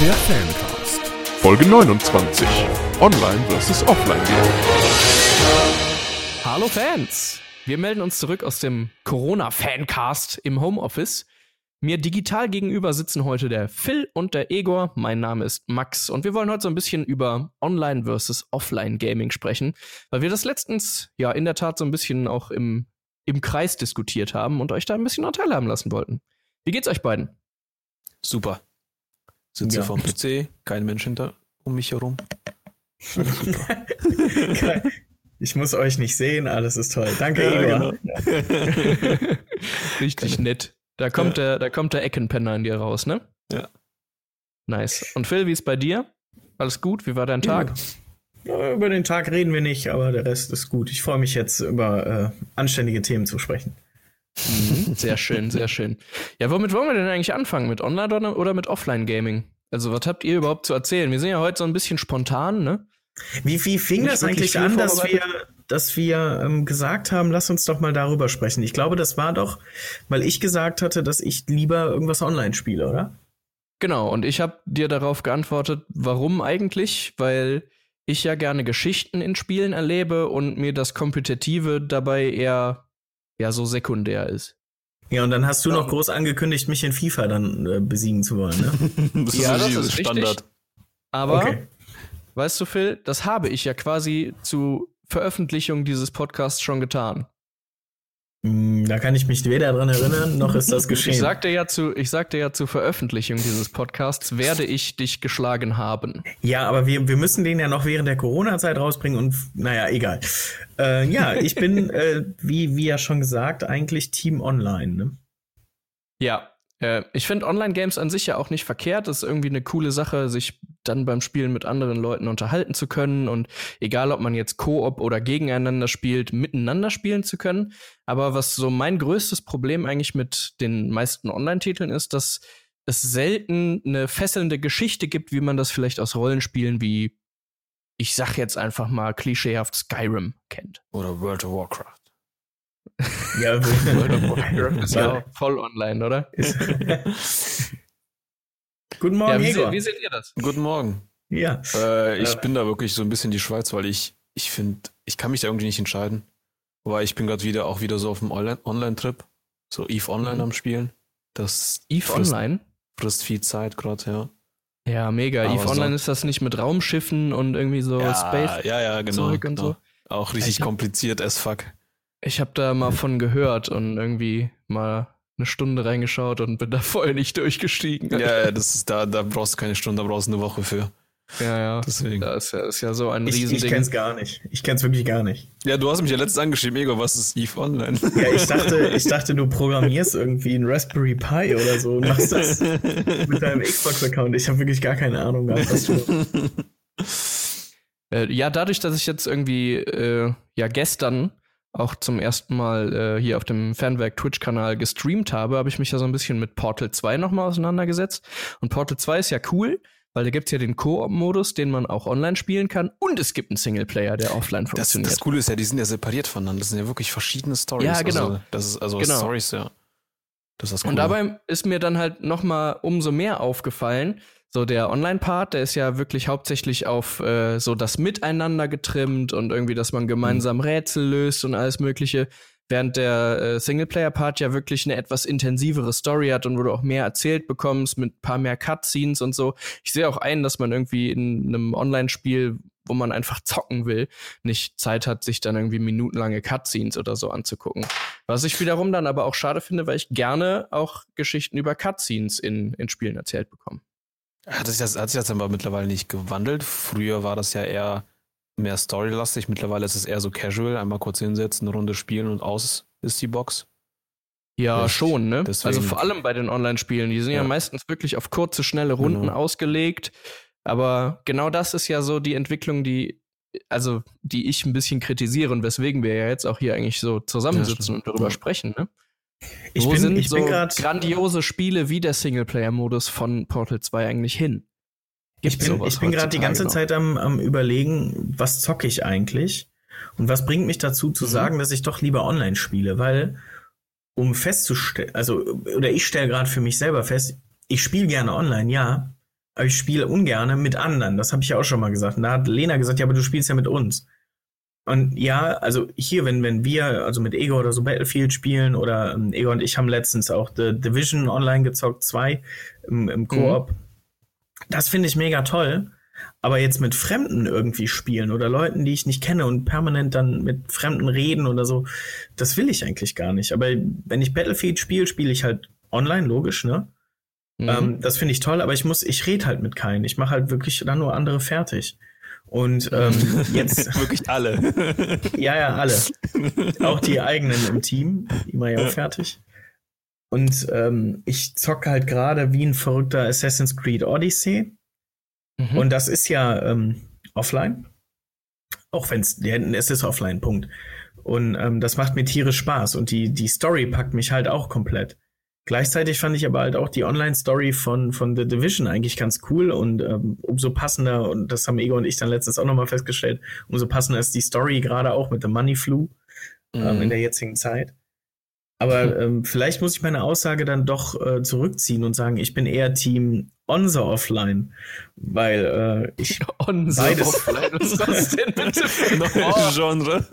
Der Fancast. Folge 29. Online vs. Offline Game. Hallo Fans! Wir melden uns zurück aus dem Corona-Fancast im Homeoffice. Mir digital gegenüber sitzen heute der Phil und der Egor. Mein Name ist Max und wir wollen heute so ein bisschen über Online versus Offline Gaming sprechen, weil wir das letztens ja in der Tat so ein bisschen auch im, im Kreis diskutiert haben und euch da ein bisschen noch teilhaben lassen wollten. Wie geht's euch beiden? Super. Sitze Ja. vorm PC, kein Mensch hinter um mich herum. Ich muss euch nicht sehen, alles ist toll. Danke, Ja, Igor. genau. Richtig nett. Da kommt, der, da kommt der Eckenpenner in dir raus, ne? Ja. Nice. Und Phil, wie ist bei dir? Alles gut? Wie war dein Tag? Ja, Über den Tag reden wir nicht, aber der Rest ist gut. Ich freue mich jetzt über äh, anständige Themen zu sprechen. Mhm. Sehr schön, sehr schön. Ja, womit wollen wir denn eigentlich anfangen? Mit Online- oder- mit Offline-Gaming? Also, was habt ihr überhaupt zu erzählen? Wir sind ja heute so ein bisschen spontan, ne? Wie, wie fing das eigentlich an, dass wir, dass wir ähm, gesagt haben, lass uns doch mal darüber sprechen? Ich glaube, das war doch, weil ich gesagt hatte, dass ich lieber irgendwas online spiele, oder? Genau, und ich habe dir darauf geantwortet, warum eigentlich? Weil ich ja gerne Geschichten in Spielen erlebe und mir das Kompetitive dabei eher ja so sekundär ist. Ja, und dann hast du noch groß angekündigt, mich in FIFA dann äh, besiegen zu wollen, ne? Das Ja, ist das ist Standard. Aber Okay. weißt du, Phil, das habe ich ja quasi zu Veröffentlichung dieses Podcasts schon getan. Hm, Da kann ich mich weder dran erinnern, noch ist das geschehen. Ich sagte ja zu, ich sagte ja zur Veröffentlichung dieses Podcasts werde ich dich geschlagen haben. Ja, aber wir, wir müssen den ja noch während der Corona-Zeit rausbringen und naja, egal. Äh, ja, ich bin, äh, wie, wie ja schon gesagt, eigentlich Team Online. Ne? Ja, äh, ich finde Online-Games an sich ja auch nicht verkehrt. Das ist irgendwie eine coole Sache, sich dann beim Spielen mit anderen Leuten unterhalten zu können und egal, ob man jetzt Koop oder gegeneinander spielt, miteinander spielen zu können. Aber was so mein größtes Problem eigentlich mit den meisten Online-Titeln ist, dass es selten eine fesselnde Geschichte gibt, wie man das vielleicht aus Rollenspielen wie, ich sag jetzt einfach mal klischeehaft Skyrim kennt. Oder World of Warcraft. Ja, World of Warcraft ist ja voll online, oder? Guten Ja, Morgen, wie, Igor. se wie seht ihr das? Guten Morgen. Ja. Äh, ich Äh. bin da wirklich so ein bisschen die Schweiz, weil ich, ich finde, ich kann mich da irgendwie nicht entscheiden. Aber ich bin gerade wieder auch wieder so auf dem Online- Online-Trip. So Eve Online Mhm. am Spielen. Das Eve frisst, Online? frisst viel Zeit gerade, ja. Ja, mega. Aber Eve so- Online ist das nicht mit Raumschiffen und irgendwie so ja, Space. ja, ja, genau. Zeug und genau. so. Auch richtig Ich hab- kompliziert as fuck. Ich habe da mal von gehört und irgendwie mal eine Stunde reingeschaut und bin da voll nicht durchgestiegen. Ja, ja, das ist da, da brauchst du keine Stunde, da brauchst du eine Woche für. ja. ja. Deswegen. Das ist ja, ist ja so ein Ich, ich Riesending. kenn's gar nicht. Ich kenn's wirklich gar nicht. Ja, du hast mich ja letztens angeschrieben, Ego, was ist Eve Online? Ja, ich dachte, ich dachte, du programmierst irgendwie ein Raspberry Pi oder so und machst das mit deinem Xbox-Account. Ich habe wirklich gar keine Ahnung gehabt, was du. Äh, ja, dadurch, dass ich jetzt irgendwie äh, ja gestern auch zum ersten Mal äh, hier auf dem Fanwerk Twitch-Kanal gestreamt habe, habe ich mich ja so ein bisschen mit Portal 2 nochmal auseinandergesetzt. Und Portal 2 ist ja cool, weil da gibt's ja den Koop-Modus, den man auch online spielen kann. Und es gibt einen Singleplayer, der offline Das, funktioniert. das Coole ist ja, die sind ja separiert voneinander. Das sind ja wirklich verschiedene Stories. Ja, genau. Also, das ist also Genau. Stories, ja. Das ist das Coole. Und dabei ist mir dann halt noch mal umso mehr aufgefallen, so der Online-Part, der ist ja wirklich hauptsächlich auf äh, so das Miteinander getrimmt und irgendwie, dass man gemeinsam Rätsel löst und alles Mögliche, während der äh, Singleplayer-Part ja wirklich eine etwas intensivere Story hat und wo du auch mehr erzählt bekommst mit ein paar mehr Cutscenes und so. Ich sehe auch ein, dass man irgendwie in einem Online-Spiel, wo man einfach zocken will, nicht Zeit hat, sich dann irgendwie minutenlange Cutscenes oder so anzugucken. Was ich wiederum dann aber auch schade finde, weil ich gerne auch Geschichten über Cutscenes in, in Spielen erzählt bekomme. Hat sich, das, hat sich das aber mittlerweile nicht gewandelt? Früher war das ja eher mehr storylastig. Mittlerweile ist es eher so casual. Einmal kurz hinsetzen, eine Runde spielen und aus ist die Box. Ja, Das- schon, ne? deswegen- Also vor allem bei den Online-Spielen. Die sind ja. Ja. meistens wirklich auf kurze, schnelle Runden Genau. ausgelegt. Aber genau das ist ja so die Entwicklung, die, also, die ich ein bisschen kritisiere und weswegen wir ja jetzt auch hier eigentlich so zusammensitzen stimmt. und darüber Ja. sprechen, ne? Ich Wo bin, sind ich so bin grandiose Spiele wie der Singleplayer-Modus von Portal 2 eigentlich hin? Ich Gibt's bin, ich bin gerade die ganze noch? Zeit am, am überlegen, was zocke ich eigentlich? Und was bringt mich dazu zu Mhm. sagen, dass ich doch lieber online spiele? Weil, um festzustellen, also, oder ich stelle gerade für mich selber fest, ich spiele gerne online, ja, aber ich spiele ungerne mit anderen. Das habe ich ja auch schon mal gesagt. Und da hat Lena gesagt, ja, aber du spielst ja mit uns. Und ja, also hier, wenn, wenn wir, also mit Ego oder so Battlefield spielen oder ähm, Ego und ich haben letztens auch The Division online gezockt, zwei im, im Koop. Mhm. Das finde ich mega toll. Aber jetzt mit Fremden irgendwie spielen oder Leuten, die ich nicht kenne und permanent dann mit Fremden reden oder so, das will ich eigentlich gar nicht. Aber wenn ich Battlefield spiele, spiele ich halt online, logisch, ne? Mhm. Ähm, das finde ich toll, aber ich muss, ich rede halt mit keinen. Ich mache halt wirklich dann nur andere fertig. Und ähm, jetzt. wirklich alle. ja, ja, alle. Auch die eigenen im Team, die mache ich auch fertig. Und ähm, ich zocke halt gerade wie ein verrückter Assassin's Creed Odyssey. Mhm. Und das ist ja ähm, offline. Auch wenn es, es ist offline, Punkt. Und ähm, das macht mir tierisch Spaß. Und die, die Story packt mich halt auch komplett. Gleichzeitig fand ich aber halt auch die Online-Story von, von The Division eigentlich ganz cool und ähm, umso passender, und das haben Ego und ich dann letztens auch nochmal festgestellt, umso passender ist die Story gerade auch mit dem Money Flu ähm, mhm. in der jetzigen Zeit. Aber ähm, vielleicht muss ich meine Aussage dann doch äh, zurückziehen und sagen, ich bin eher Team Onse Offline, weil äh, ich Onse beides Offline, was ist das denn bitte für ein Genre?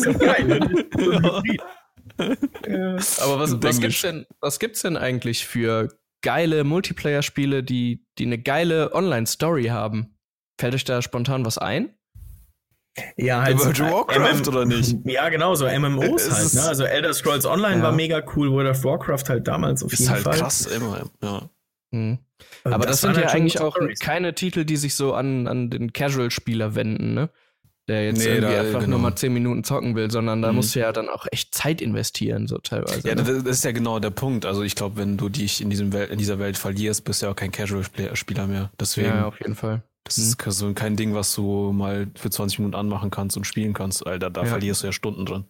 so geil, Aber was, was, gibt's denn, was gibt's denn eigentlich für geile Multiplayer-Spiele, die, die eine geile Online-Story haben? Fällt euch da spontan was ein? Ja, halt World of Warcraft oder nicht? Ja, genau, so MMOs halt. Ne? Also Elder Scrolls Online ja. war mega cool, World of Warcraft halt damals auf Ist jeden halt Fall. krass immer, ja. Mhm. Aber das, das sind ja halt eigentlich auch Stories. keine Titel, die sich so an, an den Casual-Spieler wenden, ne? Der jetzt nee, irgendwie da, einfach genau. nur mal zehn Minuten zocken will, sondern da mhm. musst du ja dann auch echt Zeit investieren, so teilweise. Ja, ne? das ist ja genau der Punkt. Also ich glaube, wenn du dich in, diesem Welt, in dieser Welt verlierst, bist du ja auch kein Casual-Spieler mehr. Deswegen, ja, auf jeden Fall. Das mhm. ist so kein Ding, was du mal für 20 Minuten anmachen kannst und spielen kannst, Alter. Da ja. verlierst du ja Stunden drin.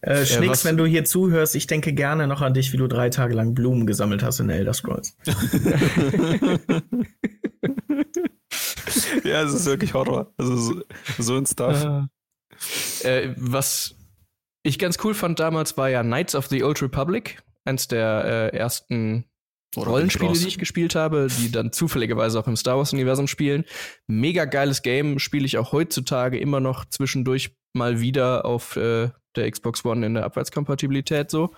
Äh, Schnicks, wenn du hier zuhörst, ich denke gerne noch an dich, wie du drei Tage lang Blumen gesammelt hast in Elder Scrolls. ja, es ist wirklich Horror. Also so, so ein Stuff. Äh, äh, was ich ganz cool fand damals war ja Knights of the Old Republic, eins der äh, ersten Oder Rollenspiele, die ich gespielt habe, die dann zufälligerweise auch im Star Wars-Universum spielen. Mega geiles Game, spiele ich auch heutzutage immer noch zwischendurch mal wieder auf äh, der Xbox One in der Abwärtskompatibilität so.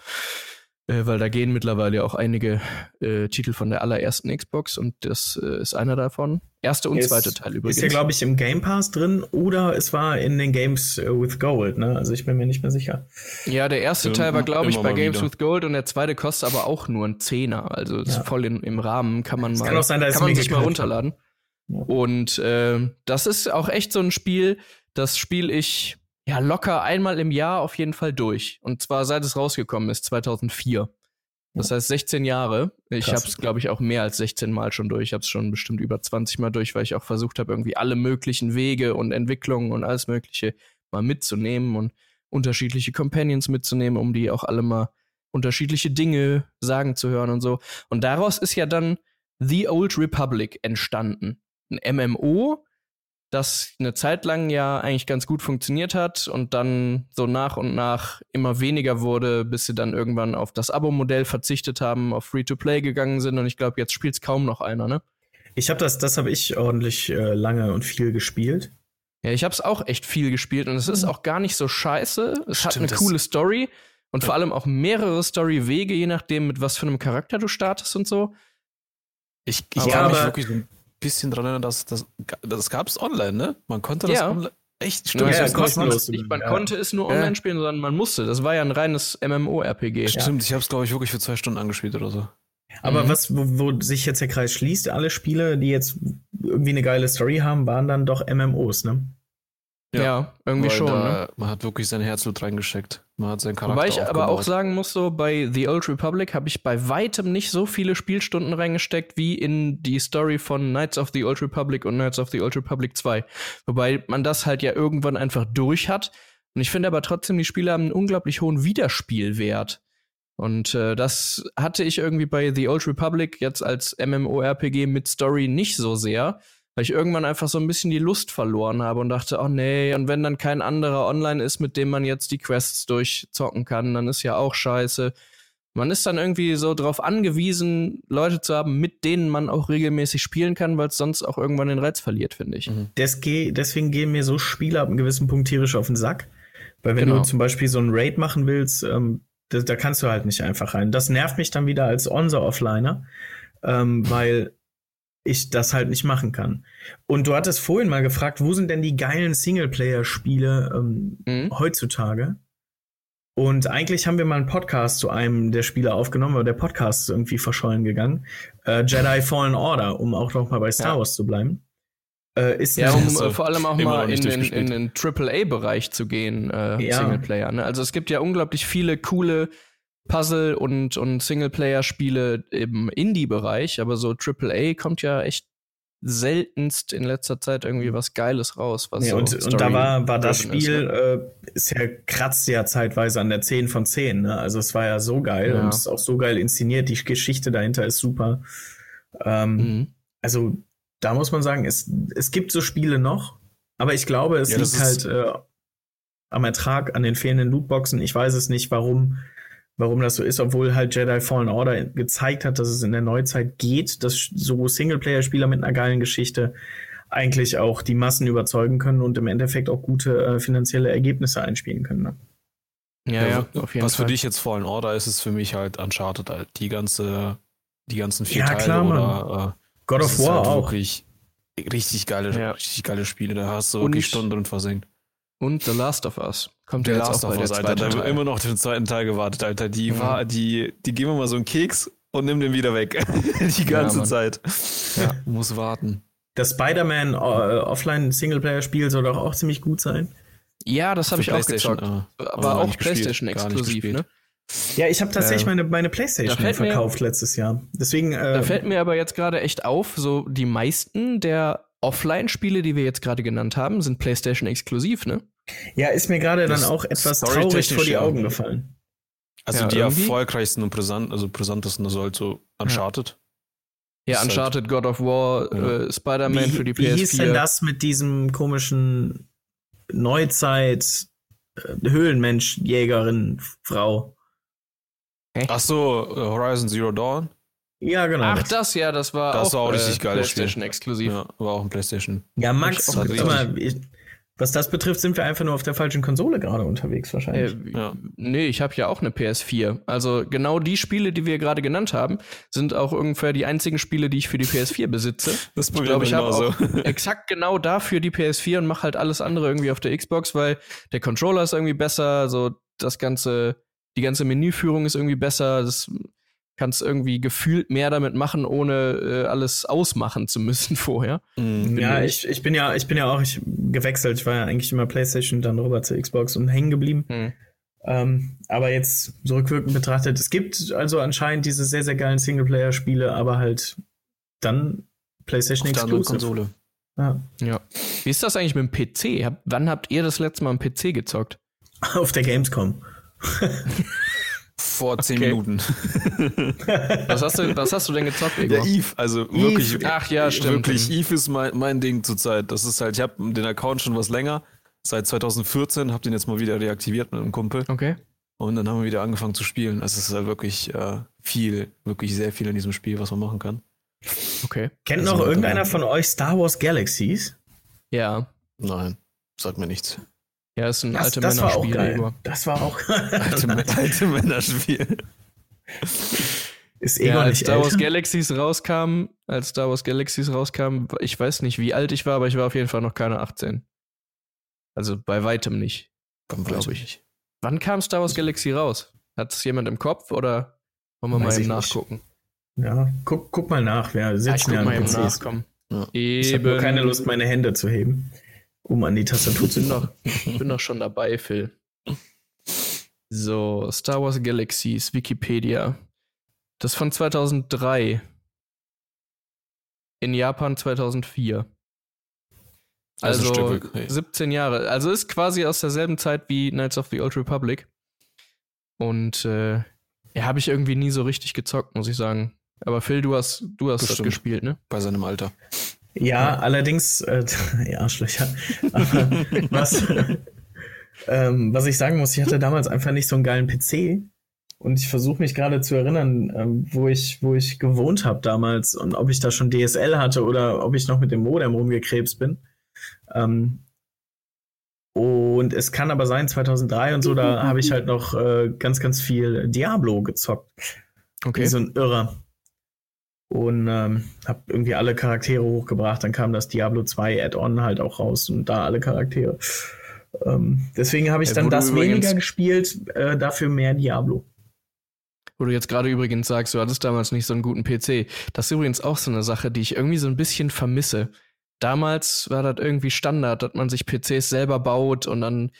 Äh, weil da gehen mittlerweile auch einige äh, Titel von der allerersten Xbox und das äh, ist einer davon. Erste und ist, zweite Teil übrigens. Ist ja, glaube ich, im Game Pass drin oder es war in den Games äh, with Gold, ne? Also ich bin mir nicht mehr sicher. Ja, der erste Teil war, glaube ich, bei Games wieder. with Gold und der zweite kostet aber auch nur ein Zehner. Also ist ja. voll in, im Rahmen, kann man mal, kann, auch sein, kann man sich mal runterladen. Ja. Und äh, das ist auch echt so ein Spiel, das spiele ich ja locker einmal im Jahr auf jeden Fall durch. Und zwar seit es rausgekommen ist, 2004. Das heißt 16 Jahre. Ich habe es, glaube ich, auch mehr als 16 Mal schon durch. Ich habe es schon bestimmt über 20 Mal durch, weil ich auch versucht habe, irgendwie alle möglichen Wege und Entwicklungen und alles Mögliche mal mitzunehmen und unterschiedliche Companions mitzunehmen, um die auch alle mal unterschiedliche Dinge sagen zu hören und so. Und daraus ist ja dann The Old Republic entstanden. Ein MMO, das eine Zeit lang ja eigentlich ganz gut funktioniert hat und dann so nach und nach immer weniger wurde, bis sie dann irgendwann auf das Abo-Modell verzichtet haben, auf Free-to-Play gegangen sind und ich glaube, jetzt spielt es kaum noch einer, ne? Ich habe das, das habe ich ordentlich äh, lange und viel gespielt. Ja, ich habe es auch echt viel gespielt und es ist auch gar nicht so scheiße. Es Stimmt, hat eine coole Story und ja. vor allem auch mehrere Story-Wege, je nachdem, mit was für einem Charakter du startest und so. Ich, ich kann mich wirklich so ein bisschen dran erinnern, dass das, das gab es online, ne? Man konnte das ja. online. Echt? Stimmt. Ja, ja, kostenlos. Nicht, man ja. konnte es nur online spielen, sondern man musste. Das war ja ein reines MMO-RPG. Stimmt, ich habe es, glaube ich, wirklich für zwei Stunden angespielt oder so. Aber mhm. was, wo, wo, sich jetzt der Kreis schließt, alle Spiele, die jetzt irgendwie eine geile Story haben, waren dann doch MMOs, ne? Ja, ja irgendwie schon. Da, ne? Man hat wirklich sein Herzblut reingesteckt. Man hat seinen Charakter Wobei ich aufgebaut. aber auch sagen muss, so bei The Old Republic habe ich bei weitem nicht so viele Spielstunden reingesteckt wie in die Story von Knights of the Old Republic und Knights of the Old Republic 2. Wobei man das halt ja irgendwann einfach durch hat. Und ich finde aber trotzdem, die Spiele haben einen unglaublich hohen Wiederspielwert. Und äh, das hatte ich irgendwie bei The Old Republic jetzt als MMORPG mit Story nicht so sehr weil ich irgendwann einfach so ein bisschen die Lust verloren habe und dachte, oh nee, und wenn dann kein anderer online ist, mit dem man jetzt die Quests durchzocken kann, dann ist ja auch scheiße. Man ist dann irgendwie so drauf angewiesen, Leute zu haben, mit denen man auch regelmäßig spielen kann, weil es sonst auch irgendwann den Reiz verliert, finde ich. Mhm. Des deswegen gehen mir so Spiele ab einem gewissen Punkt tierisch auf den Sack. Weil wenn Genau. du zum Beispiel so ein Raid machen willst, ähm, da, da kannst du halt nicht einfach rein. Das nervt mich dann wieder als On-The-Offliner, ähm, weil ich das halt nicht machen kann. Und du hattest vorhin mal gefragt, wo sind denn die geilen Singleplayer-Spiele ähm, Mhm. heutzutage? Und eigentlich haben wir mal einen Podcast zu einem der Spiele aufgenommen, aber der Podcast ist irgendwie verschollen gegangen. Äh, Jedi Fallen Order, um auch noch mal bei Star Ja. Wars zu bleiben. Äh, ist Ja, um Also, äh, vor allem auch immer mal in den, in den AAA-Bereich zu gehen, äh, Ja. Singleplayer. Ne? Also es gibt ja unglaublich viele coole Puzzle- und, und Singleplayer-Spiele im Indie-Bereich, aber so AAA kommt ja echt seltenst in letzter Zeit irgendwie was Geiles raus. Was Ja, so und, und da war, war das Spiel, ist, ne? äh, ist ja kratzt ja zeitweise an der 10 von 10. Ne? Also es war ja so geil Ja. und es ist auch so geil inszeniert. Die Geschichte dahinter ist super. Ähm, Mhm. Also da muss man sagen, es, es gibt so Spiele noch, aber ich glaube, es Ja, liegt halt äh, am Ertrag, an den fehlenden Lootboxen. Ich weiß es nicht, warum, warum das so ist, obwohl halt Jedi Fallen Order gezeigt hat, dass es in der Neuzeit geht, dass so Singleplayer-Spieler mit einer geilen Geschichte eigentlich auch die Massen überzeugen können und im Endeffekt auch gute äh, finanzielle Ergebnisse einspielen können. Ne? Ja, ja, auf jeden was Fall. für dich jetzt Fallen Order ist, ist für mich halt Uncharted halt. Die ganze, die ganzen vier Ja, Teile klar, oder äh, God of War halt auch. wirklich richtig geile, Ja. richtig geile Spiele. Da hast du Und- wirklich Stunden drin versenkt. Und The Last of Us kommt The ja jetzt Last auch of Us, der Alter, da haben wir Teil. immer noch den zweiten Teil gewartet, Alter. Die Mhm. war, die, die geben wir mal so einen Keks und nimm den wieder weg. die ganze Mann. Zeit. Ja. Muss warten. Das Spider-Man äh, Offline-Singleplayer-Spiel soll doch auch ziemlich gut sein. Ja, das habe ich auch gezockt. ah. Aber auch nicht gespielt, PlayStation gar nicht exklusiv, gespielt. ne? Ja, ich habe tatsächlich Ähm, meine, meine Playstation fällt mir- verkauft letztes Jahr. Deswegen, äh, Da fällt mir aber jetzt gerade echt auf, so die meisten der Offline-Spiele, die wir jetzt gerade genannt haben, sind PlayStation exklusiv, ne? ja, ist mir gerade dann auch etwas traurig vor die ja. Augen gefallen. Also Ja, die irgendwie- erfolgreichsten und brisant, also brisantesten, also halt so Uncharted. Ja, Ist halt- Uncharted, God of War, Ja. äh, Spider-Man für die wie PS4. hieß denn das mit diesem komischen Neuzeit äh, Höhlenmensch-Jägerin Frau? Ach so, äh, Horizon Zero Dawn. Ja, genau. Ach, das. ja, das war Das auch, war auch richtig äh, geiles Spiel. PlayStation exklusiv. Ja, war auch ein PlayStation. Ja, Max, sag mal, ich, was das betrifft, sind wir einfach nur auf der falschen Konsole gerade unterwegs wahrscheinlich. Äh, Ja. Nee, ich habe ja auch eine PS4. Also genau die Spiele, die wir gerade genannt haben, sind auch ungefähr die einzigen Spiele, die ich für die PS4 besitze. Das Ich glaube, ich habe auch exakt genau dafür die PS4 und mache halt alles andere irgendwie auf der Xbox, weil der Controller ist irgendwie besser, so das ganze, die ganze Menüführung ist irgendwie besser, das kannst irgendwie gefühlt mehr damit machen, ohne äh, alles ausmachen zu müssen vorher. Mhm. Ja, ich, ich bin ja, ich bin ja auch ich, gewechselt. Ich war ja eigentlich immer PlayStation, dann rüber zur Xbox und hängen geblieben. Hm. Ähm, aber jetzt so rückwirkend betrachtet, es gibt also anscheinend diese sehr, sehr geilen Singleplayer-Spiele, aber halt dann PlayStation Auf Exclusive. Konsole. Ja. Ja. Wie ist das eigentlich mit dem PC? Hab, wann habt ihr das letzte Mal am PC gezockt? Auf der Gamescom. Vor zehn Okay. Minuten. Was hast du, was hast du denn gezockt, Ja, Igor? Eve, also wirklich. Ach ja, stimmt. Wirklich, Eve ist mein, mein Ding zurzeit. Das ist halt, ich habe den Account schon was länger. Seit 2014 habe den jetzt mal wieder reaktiviert mit einem Kumpel. Okay. Und dann haben wir wieder angefangen zu spielen. Also es ist halt wirklich äh, viel, wirklich sehr viel in diesem Spiel, was man machen kann. Okay. Kennt Also, noch irgendeiner von euch Star Wars Galaxies? Ja. Nein, sagt mir nichts. Ja, ist ein Das, alte das war auch Männerspiel, geil. Igor. Das war auch. Alte, alte Männerspiel. Ist Ja, Egon als nicht Star Wars älter? Galaxies rauskam, als Star Wars Galaxies rauskam, ich weiß nicht, wie alt ich war, aber ich war auf jeden Fall noch keine 18. Also bei weitem nicht. Beim Glaub Weiß ich. nicht. Wann kam Star Wars Galaxy raus? Hat es jemand im Kopf oder wollen wir Weiß mal eben nicht. nachgucken? Ja, guck, guck mal nach. Wir Ja, ich sitzen guck ja mal PCs. nach, komm. Ja. Ich habe nur keine Lust, meine Hände zu heben, um an die Tastatur zu kommen. doch, ich bin doch schon dabei, Phil. So, Star Wars Galaxies, Wikipedia. Das von 2003. In Japan 2004. Also Also, Stück, hey. 17 Jahre. Also ist quasi aus derselben Zeit wie Knights of the Old Republic. Und äh, ja, habe ich irgendwie nie so richtig gezockt, muss ich sagen. Aber Phil, du hast, du hast das gespielt, ne? Bei seinem Alter. Ja, allerdings, äh, ja, Arschlöcher. Aber was, ähm, was ich sagen muss, ich hatte damals einfach nicht so einen geilen PC. Und ich versuche mich gerade zu erinnern, ähm, wo, ich, wo ich gewohnt habe damals und ob ich da schon DSL hatte oder ob ich noch mit dem Modem rumgekrebst bin. Ähm, und es kann aber sein, 2003 und so, da habe ich halt noch äh, ganz, ganz viel Diablo gezockt. Okay. Wie so ein Irrer. Und ähm, habe irgendwie alle Charaktere hochgebracht. Dann kam das Diablo 2 Add-on halt auch raus und da alle Charaktere. Ähm, deswegen habe ich ja, dann das weniger gespielt, äh, dafür mehr Diablo. Wo du jetzt gerade übrigens sagst, du hattest damals nicht so einen guten PC. Das ist übrigens auch so eine Sache, die ich irgendwie so ein bisschen vermisse. Damals war das irgendwie Standard, dass man sich PCs selber baut und dann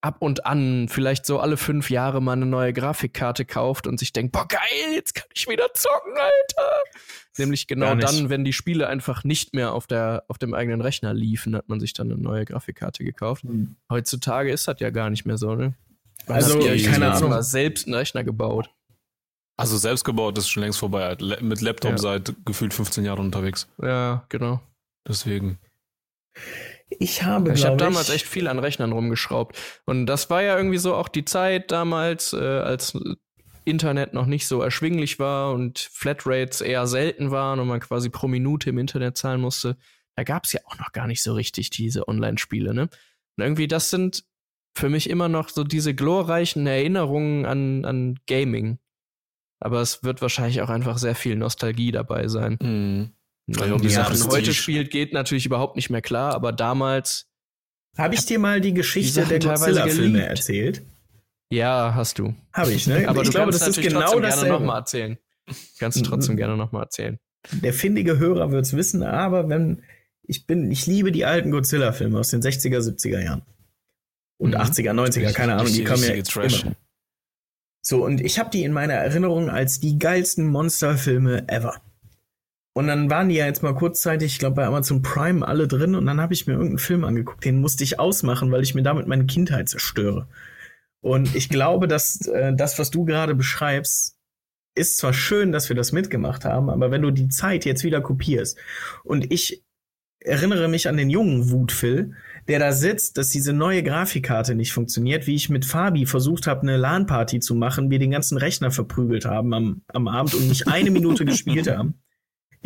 ab und an vielleicht so alle fünf Jahre mal eine neue Grafikkarte kauft und sich denkt, boah, geil, jetzt kann ich wieder zocken, Alter. Nämlich genau dann, wenn die Spiele einfach nicht mehr auf, der, auf dem eigenen Rechner liefen, hat man sich dann eine neue Grafikkarte gekauft. Mhm. Heutzutage ist das ja gar nicht mehr so, ne? Also, keine Ahnung. Mal selbst einen Rechner gebaut. Also selbst gebaut ist schon längst vorbei. Mit Laptop ja. seit gefühlt 15 Jahren unterwegs. Ja, genau. Deswegen. Ich habe, ich habe damals echt viel an Rechnern rumgeschraubt. Und das war ja irgendwie so auch die Zeit damals, äh, als Internet noch nicht so erschwinglich war und Flatrates eher selten waren und man quasi pro Minute im Internet zahlen musste. Da gab es ja auch noch gar nicht so richtig diese Online-Spiele, ne? Und irgendwie, das sind für mich immer noch so diese glorreichen Erinnerungen an, an Gaming. Aber es wird wahrscheinlich auch einfach sehr viel Nostalgie dabei sein. Mhm. Ja, wie ja, man heute spielt, geht natürlich überhaupt nicht mehr klar, aber damals. Habe ich dir mal die Geschichte die der Godzilla-Filme erzählt? Ja, hast du. Habe ich, ne? Aber ich glaube, das ist genau das. gerne nochmal erzählen. Kannst du trotzdem gerne nochmal erzählen. Der findige Hörer wird es wissen, aber wenn ich bin, ich liebe die alten Godzilla-Filme aus den 60er, 70er Jahren. Und mhm. 80er, 90er, keine Ahnung, die kommen ja Trash. immer. So, und ich habe die in meiner Erinnerung als die geilsten Monsterfilme ever. Und dann waren die ja jetzt mal kurzzeitig, ich glaube, bei Amazon Prime alle drin und dann habe ich mir irgendeinen Film angeguckt, den musste ich ausmachen, weil ich mir damit meine Kindheit zerstöre. Und ich glaube, dass äh, das, was du gerade beschreibst, ist zwar schön, dass wir das mitgemacht haben, aber wenn du die Zeit jetzt wieder kopierst und ich erinnere mich an den jungen Wutphil, der da sitzt, dass diese neue Grafikkarte nicht funktioniert, wie ich mit Fabi versucht habe, eine LAN-Party zu machen, wir den ganzen Rechner verprügelt haben am, am Abend und nicht eine Minute gespielt haben.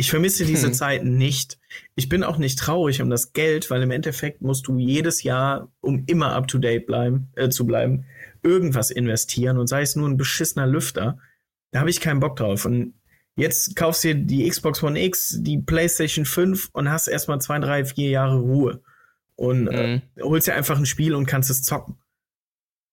Ich vermisse diese hm. Zeiten nicht. Ich bin auch nicht traurig um das Geld, weil im Endeffekt musst du jedes Jahr, um immer up to date bleiben, äh, zu bleiben, irgendwas investieren und sei es nur ein beschissener Lüfter. Da habe ich keinen Bock drauf. Und jetzt kaufst du dir die Xbox One X, die PlayStation 5 und hast erstmal zwei, drei, vier Jahre Ruhe. Und mhm. äh, holst dir einfach ein Spiel und kannst es zocken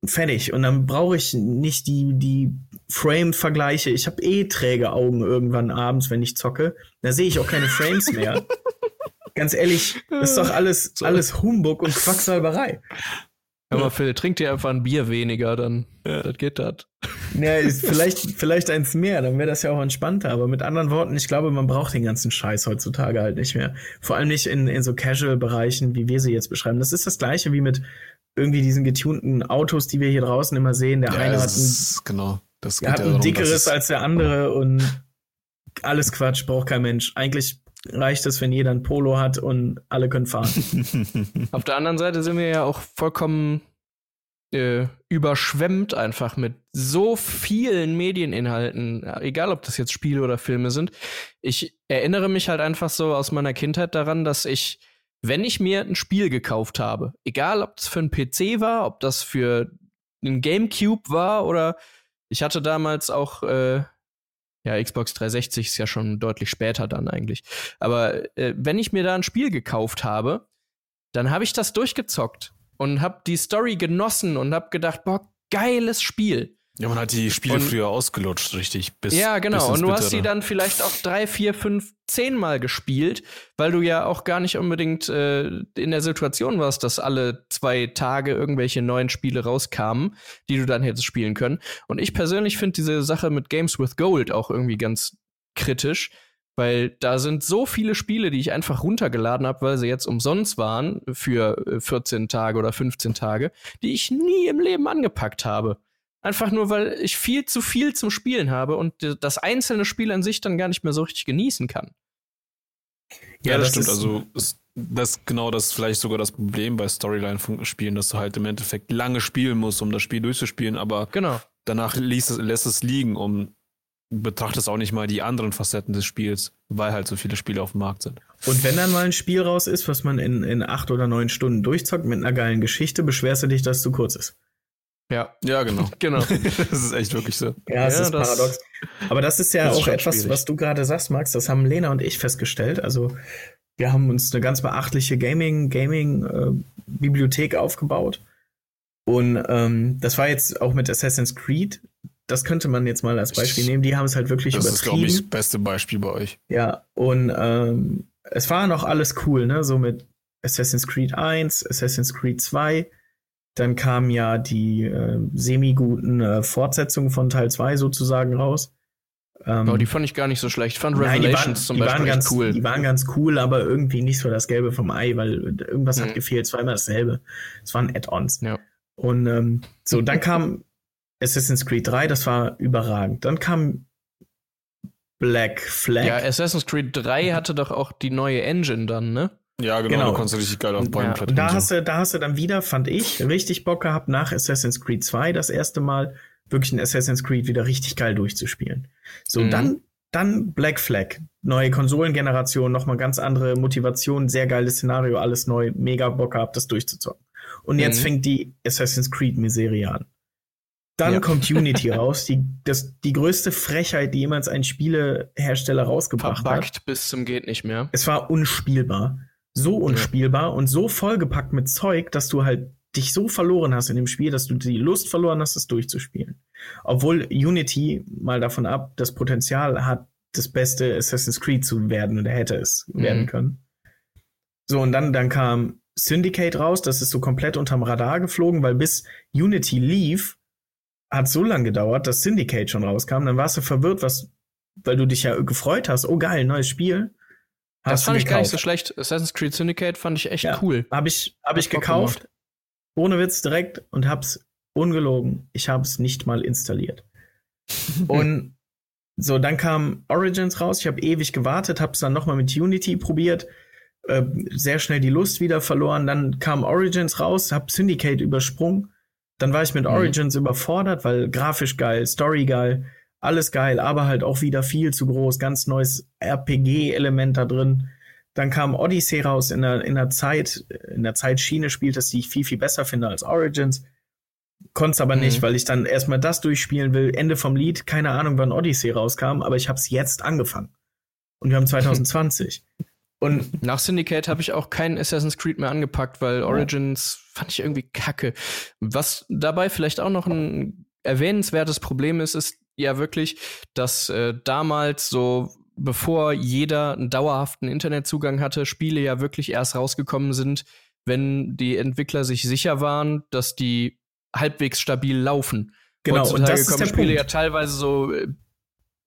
fertig. Und dann brauche ich nicht die, die Frame-Vergleiche. Ich habe eh träge Augen irgendwann abends, wenn ich zocke. Da sehe ich auch keine Frames mehr. Ganz ehrlich, das ist doch alles, alles Humbug und Quacksalberei. Aber Phil, trink dir einfach ein Bier weniger, dann ja. das geht das. Ja, vielleicht, vielleicht eins mehr, dann wäre das ja auch entspannter. Aber mit anderen Worten, ich glaube, man braucht den ganzen Scheiß heutzutage halt nicht mehr. Vor allem nicht in, in so Casual-Bereichen, wie wir sie jetzt beschreiben. Das ist das gleiche wie mit irgendwie diesen getunten Autos, die wir hier draußen immer sehen. Der ja, eine hat ein, genau, das hat ein dickeres als der andere und alles Quatsch, braucht kein Mensch. Eigentlich reicht es, wenn jeder ein Polo hat und alle können fahren. Auf der anderen Seite sind wir ja auch vollkommen äh, überschwemmt einfach mit so vielen Medieninhalten, egal ob das jetzt Spiele oder Filme sind. Ich erinnere mich halt einfach so aus meiner Kindheit daran, dass ich wenn ich mir ein Spiel gekauft habe, egal ob das für einen PC war, ob das für einen GameCube war oder ich hatte damals auch, äh, ja, Xbox 360 ist ja schon deutlich später dann eigentlich. Aber äh, wenn ich mir da ein Spiel gekauft habe, dann habe ich das durchgezockt und habe die Story genossen und habe gedacht, boah, geiles Spiel. Ja, man hat die Spiele und, früher ausgelutscht, richtig. Bis, ja, genau. und du hast sie dann vielleicht auch drei, vier, fünf, zehnmal gespielt, weil du ja auch gar nicht unbedingt äh, in der Situation warst, dass alle zwei Tage irgendwelche neuen Spiele rauskamen, die du dann hättest spielen können. Und ich persönlich finde diese Sache mit Games with Gold auch irgendwie ganz kritisch, weil da sind so viele Spiele, die ich einfach runtergeladen habe, weil sie jetzt umsonst waren für 14 äh, Tage oder 15 Tage, die ich nie im Leben angepackt habe. Einfach nur, weil ich viel zu viel zum Spielen habe und das einzelne Spiel an sich dann gar nicht mehr so richtig genießen kann. Ja, ja das, das, stimmt. Also, ist, das genau das vielleicht sogar das Problem bei Storyline-Spielen, dass du halt im Endeffekt lange spielen musst, um das Spiel durchzuspielen. Aber genau. danach lässt es, lässt es liegen, um betrachtest auch nicht mal die anderen Facetten des Spiels, weil halt so viele Spiele auf dem Markt sind. Und wenn dann mal ein Spiel raus ist, was man in, in acht oder neun Stunden durchzockt mit einer geilen Geschichte, beschwerst du dich, dass es zu kurz ist. Ja, Ja, genau. genau. das ist echt wirklich so. Ja, das Ja, ist das- paradox. Aber das ist ja das ist auch schon etwas, schwierig. was du gerade sagst, Max. Das haben Lena und ich festgestellt. Also wir haben uns eine ganz beachtliche Gaming Gaming äh, Bibliothek aufgebaut. Und ähm, das war jetzt auch mit Assassin's Creed. Das könnte man jetzt mal als Beispiel nehmen. Die haben es halt wirklich Das ist, glaube übertrieben. ich, das beste Beispiel bei euch. Ja, und ähm, es war noch alles cool, ne? So mit Assassin's Creed 1, Assassin's Creed 2. Dann kamen ja die äh, semi-guten äh, Fortsetzungen von Teil 2 sozusagen raus. Ähm, Oh, die fand ich gar nicht so schlecht. Ich fand nein, die Revelations waren, zum die Beispiel waren ganz, cool. Die waren ganz cool, aber irgendwie nicht so das Gelbe vom Ei, weil irgendwas Mhm. hat gefehlt. Es war immer dasselbe. Es waren Add-ons. Ja. Und ähm, so, dann kam Assassin's Creed 3, das war überragend. Dann kam Black Flag. Ja, Assassin's Creed 3 hatte doch auch die neue Engine dann, ne? Ja, genau, Genau. du konntest richtig geil auf beiden ja. Und da so. hast, du, da hast du dann wieder, fand ich, richtig Bock gehabt, nach Assassin's Creed 2 das erste Mal wirklich ein Assassin's Creed wieder richtig geil durchzuspielen. So, Mhm. dann, dann Black Flag. Neue Konsolengeneration, nochmal ganz andere Motivation, sehr geiles Szenario, alles neu, mega Bock gehabt, das durchzuzocken. Und jetzt Mhm. fängt die Assassin's Creed Miserie an. Dann Ja. kommt Unity raus, die, das, die größte Frechheit, die jemals ein Spielehersteller rausgebracht hat. Verbuggt bis zum geht nicht mehr. Es war unspielbar. So unspielbar und so vollgepackt mit Zeug, dass du halt dich so verloren hast in dem Spiel, dass du die Lust verloren hast, es durchzuspielen. Obwohl Unity, mal davon ab, das Potenzial hat, das beste Assassin's Creed zu werden oder hätte es Mhm. werden können. So, und dann, dann kam Syndicate raus, das ist so komplett unterm Radar geflogen, weil bis Unity lief, hat so lange gedauert, dass Syndicate schon rauskam. Dann warst du verwirrt, was, weil du dich ja gefreut hast. Oh geil, neues Spiel. Das fand ich gar nicht so gekauft. schlecht. Assassin's Creed Syndicate fand ich echt Ja. cool. Habe ich, hab ich gekauft, ohne Witz direkt und hab's ungelogen. Ich habe es nicht mal installiert. und so, dann kam Origins raus. Ich habe ewig gewartet, hab's dann nochmal mit Unity probiert, äh, sehr schnell die Lust wieder verloren. Dann kam Origins raus, hab Syndicate übersprungen. Dann war ich mit Mhm. Origins überfordert, weil grafisch geil, Story geil, alles geil, aber halt auch wieder viel zu groß, ganz neues RPG-Element da drin. Dann kam Odyssey raus in der, in der Zeit, in der Zeitschiene spielt das, die ich viel, viel besser finde als Origins. Konnte aber Mhm. nicht, weil ich dann erstmal das durchspielen will. Ende vom Lied, keine Ahnung, wann Odyssey rauskam, aber ich habe es jetzt angefangen. Und wir haben 2020. Und Nach Syndicate habe ich auch keinen Assassin's Creed mehr angepackt, weil Origins fand ich irgendwie kacke. Was dabei vielleicht auch noch ein erwähnenswertes Problem ist, ist ja wirklich, dass äh, damals so, bevor jeder einen dauerhaften Internetzugang hatte, Spiele ja wirklich erst rausgekommen sind, wenn die Entwickler sich sicher waren, dass die halbwegs stabil laufen. genau, und Heutzutage das ist kommen Spiele Punkt. ja teilweise so äh,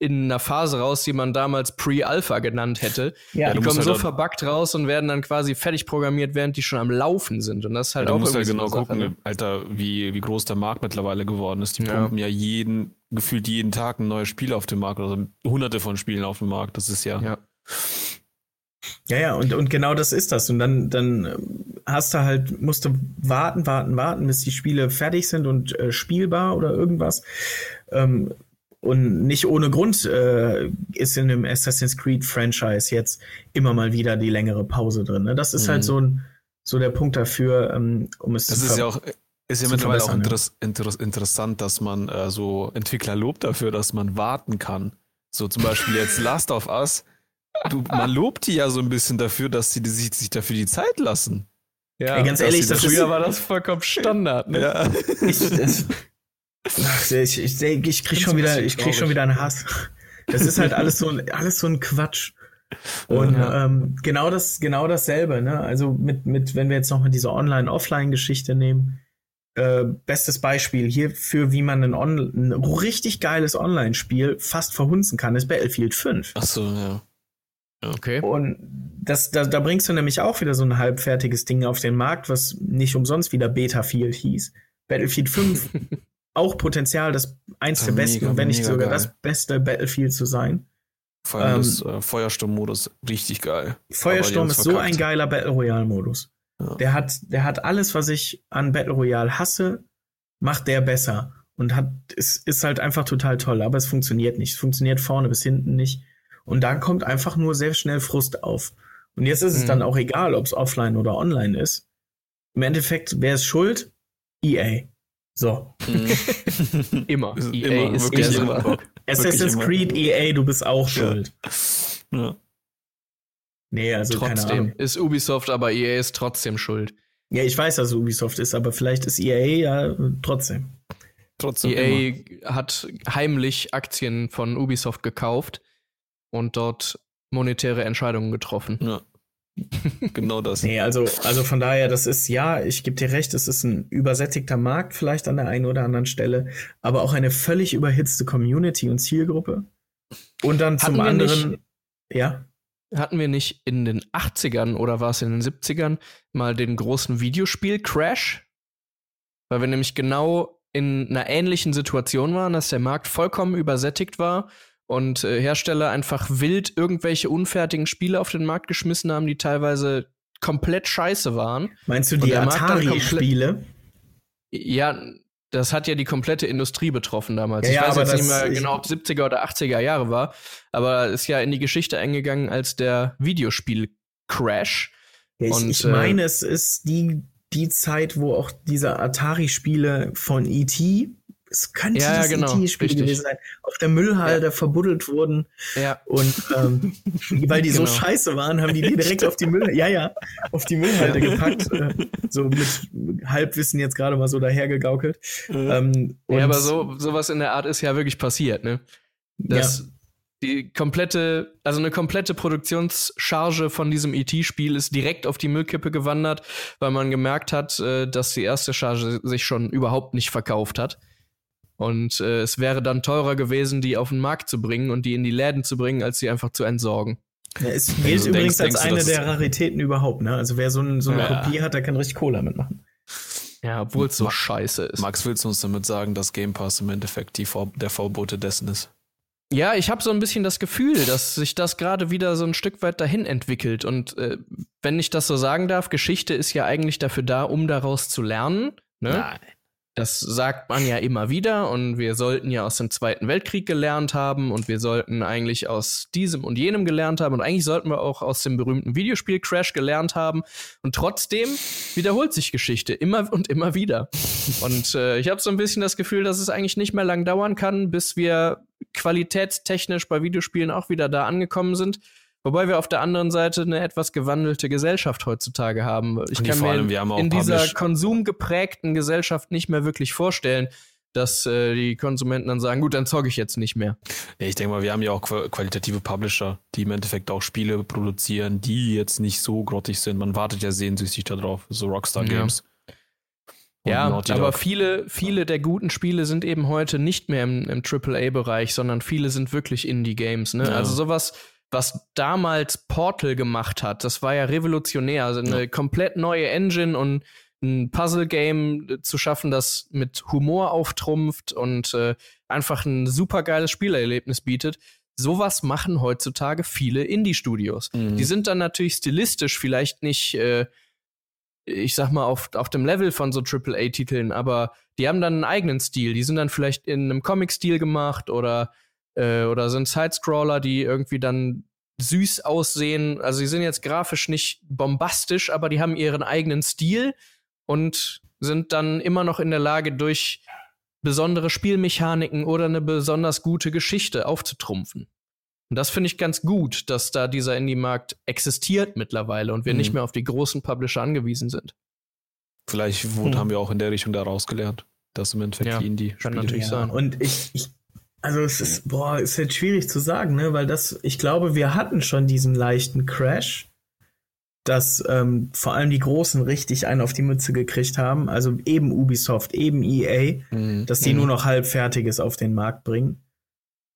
in einer Phase raus, die man damals Pre-Alpha genannt hätte. Ja, die musst kommen halt so verbuggt raus und werden dann quasi fertig programmiert, während die schon am Laufen sind. Und das ist halt da auch musst du ja irgendwie so genau Sache, gucken, ne? Alter, wie, wie groß der Markt mittlerweile geworden ist. Die Ja. pumpen ja jeden, gefühlt jeden Tag ein neues Spiel auf den Markt, also hunderte von Spielen auf dem Markt. Das ist ja. Ja. Ja, ja, und, und genau das ist das. Und dann, dann hast du halt, musst du warten, warten, warten, bis die Spiele fertig sind und äh, spielbar oder irgendwas. Ähm, und nicht ohne Grund äh, ist in dem Assassin's Creed Franchise jetzt immer mal wieder die längere Pause drin. Ne? Das ist Mhm. halt so ein so der Punkt dafür, ähm, um es Das zu ist ver- ja auch, ist ja mittlerweile auch interess interess interessant, dass man äh, so Entwickler lobt dafür, dass man warten kann. So zum Beispiel jetzt Last of Us. Du, man lobt die ja so ein bisschen dafür, dass sie die, sich, sich dafür die Zeit lassen. Ja, Ey, ganz ehrlich, das früher ist- war das vollkommen Standard. Ne? Ja. ich, das, Ach, ich, ich, ich, ich krieg schon wieder, ich krieg schon wieder einen Hass. Das ist halt alles so ein, alles so ein Quatsch. Und Ja. ähm, genau das, genau dasselbe, ne? Also mit, mit, wenn wir jetzt noch mal diese Online-Offline-Geschichte nehmen, äh, bestes Beispiel hierfür, wie man ein, On ein richtig geiles Online-Spiel fast verhunzen kann, ist Battlefield 5. Ach so, ja. Okay. Und das, da, da bringst du nämlich auch wieder so ein halbfertiges Ding auf den Markt, was nicht umsonst wieder Betafield hieß. Battlefield 5, auch Potenzial, das eins der besten, mega, wenn nicht sogar geil. das beste Battlefield zu sein. Vor allem Ähm, das äh, Feuersturm-Modus, richtig geil. Feuersturm ist so ein geiler Battle Royale-Modus. Ja. Der hat, der hat alles, was ich an Battle Royale hasse, macht der besser. und hat, es ist halt einfach total toll, aber es funktioniert nicht. Es funktioniert vorne bis hinten nicht. Und da kommt einfach nur sehr schnell Frust auf. Und jetzt ist es Mhm. dann auch egal, ob es offline oder online ist. Im Endeffekt, wer ist schuld? EA. So. Immer. Ist EA immer, ist wirklich der immer. Superbock. Assassin's immer. Creed, EA, du bist auch Ja. schuld. Ja. Nee, also keine Trotzdem Ahnung. ist Ubisoft, aber EA ist trotzdem schuld. Ja, ich weiß, dass es Ubisoft ist, aber vielleicht ist EA ja trotzdem. Trotzdem immer. EA hat heimlich Aktien von Ubisoft gekauft und dort monetäre Entscheidungen getroffen. Ja. Genau das. Nee, also, also von daher, das ist, ja, ich gebe dir recht, es ist ein übersättigter Markt vielleicht an der einen oder anderen Stelle, aber auch eine völlig überhitzte Community und Zielgruppe. Und dann zum wir anderen, nicht- ja, Hatten wir nicht in den 80ern oder war es in den 70ern mal den großen Videospiel-Crash? Weil wir nämlich genau in einer ähnlichen Situation waren, dass der Markt vollkommen übersättigt war und äh, Hersteller einfach wild irgendwelche unfertigen Spiele auf den Markt geschmissen haben, die teilweise komplett scheiße waren. meinst du die Atari-Spiele? Ja, das hat ja die komplette Industrie betroffen damals. Ja, ich weiß aber jetzt nicht mehr genau, ob 70er oder 80er Jahre war, aber ist ja in die Geschichte eingegangen als der Videospiel-Crash. Ja, ich, Und, ich äh, meine, es ist die, die Zeit, wo auch diese Atari-Spiele von E.T., es könnte Ja, ja, das genau, E.T.-Spiel gewesen sein, auf der Müllhalde verbuddelt wurden Ja, und ähm, weil die so Genau. scheiße waren, haben die die direkt auf die Müll, ja, ja, auf die Müllhalde gepackt, äh, so mit Halbwissen jetzt gerade mal so dahergegaukelt. Ähm, ja aber so sowas in der Art ist ja wirklich passiert, ne? Dass die komplette, also eine komplette Produktionscharge von diesem ET-Spiel ist direkt auf die Müllkippe gewandert, weil man gemerkt hat, äh, dass die erste Charge sich schon überhaupt nicht verkauft hat. Und äh, es wäre dann teurer gewesen, die auf den Markt zu bringen und die in die Läden zu bringen, als sie einfach zu entsorgen. Ja, es gilt du übrigens denkst- als denkst eine der Raritäten überhaupt, ne? Also wer so, ein, so eine Ja. Kopie hat, der kann richtig Cola mitmachen. Ja, obwohl es so Ma- scheiße ist. Max, willst du uns damit sagen, dass Game Pass im Endeffekt die Vor der Vorbote dessen ist? Ja, ich habe so ein bisschen das Gefühl, dass sich das gerade wieder so ein Stück weit dahin entwickelt. Und äh, wenn ich das so sagen darf, Geschichte ist ja eigentlich dafür da, um daraus zu lernen. Ne? Das sagt man ja immer wieder und wir sollten ja aus dem Zweiten Weltkrieg gelernt haben und wir sollten eigentlich aus diesem und jenem gelernt haben und eigentlich sollten wir auch aus dem berühmten Videospiel Crash gelernt haben und trotzdem wiederholt sich Geschichte immer und immer wieder. Und äh, ich habe so ein bisschen das Gefühl, dass es eigentlich nicht mehr lang dauern kann, bis wir qualitätstechnisch bei Videospielen auch wieder da angekommen sind. Wobei wir auf der anderen Seite eine etwas gewandelte Gesellschaft heutzutage haben. Ich kann mir allem, haben auch in dieser konsumgeprägten Gesellschaft nicht mehr wirklich vorstellen, dass äh, die Konsumenten dann sagen, gut, dann zocke ich jetzt nicht mehr. Ja, ich denke mal, wir haben ja auch qua- qualitative Publisher, die im Endeffekt auch Spiele produzieren, die jetzt nicht so grottig sind. Man wartet ja sehnsüchtig darauf, so Rockstar Ja. Games. Ja, Naughty aber viele, viele der guten Spiele sind eben heute nicht mehr im, im AAA-Bereich, sondern viele sind wirklich Indie-Games. Ne? Ja. Also sowas, was damals Portal gemacht hat, das war ja revolutionär. Also eine Ja. komplett neue Engine und ein Puzzle-Game äh, zu schaffen, das mit Humor auftrumpft und äh, einfach ein super geiles Spielerlebnis bietet. Sowas machen heutzutage viele Indie-Studios. Mhm. Die sind dann natürlich stilistisch vielleicht nicht, äh, ich sag mal, auf, auf dem Level von so AAA-Titeln, aber die haben dann einen eigenen Stil. Die sind dann vielleicht in einem Comic-Stil gemacht oder, äh, oder sind Sidescroller, die irgendwie dann süß aussehen. Also, sie sind jetzt grafisch nicht bombastisch, aber die haben ihren eigenen Stil und sind dann immer noch in der Lage, durch besondere Spielmechaniken oder eine besonders gute Geschichte aufzutrumpfen. Und das finde ich ganz gut, dass da dieser Indie-Markt existiert mittlerweile und wir Mhm. nicht mehr auf die großen Publisher angewiesen sind. Vielleicht wurde, Hm. haben wir auch in der Richtung daraus gelernt, dass im Endeffekt Ja, die Indie kann natürlich Ja, sein. Und ich, ich, also es ist, boah, ist jetzt schwierig zu sagen, ne, weil das, ich glaube, wir hatten schon diesen leichten Crash, dass ähm, vor allem die Großen richtig einen auf die Mütze gekriegt haben, also eben Ubisoft, eben EA, Mhm. dass die Mhm. nur noch halbfertiges auf den Markt bringen.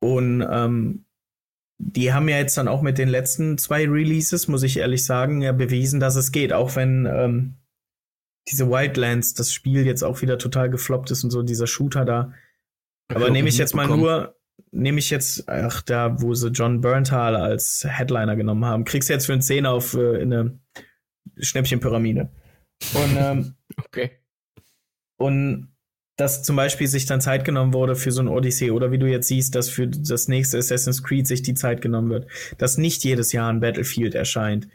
Und ähm, die haben ja jetzt dann auch mit den letzten zwei Releases, muss ich ehrlich sagen, ja bewiesen, dass es geht, auch wenn ähm, diese Wildlands, das Spiel jetzt auch wieder total gefloppt ist und so, dieser Shooter da. Aber nehme ich jetzt mal nur, nehme ich jetzt, ach, da, wo sie John Berntal als Headliner genommen haben, kriegst du jetzt für einen Zehner auf äh, in eine Schnäppchenpyramide. Und, ähm, Okay. und dass zum Beispiel sich dann Zeit genommen wurde für so ein Odyssey oder wie du jetzt siehst, dass für das nächste Assassin's Creed sich die Zeit genommen wird, dass nicht jedes Jahr ein Battlefield erscheint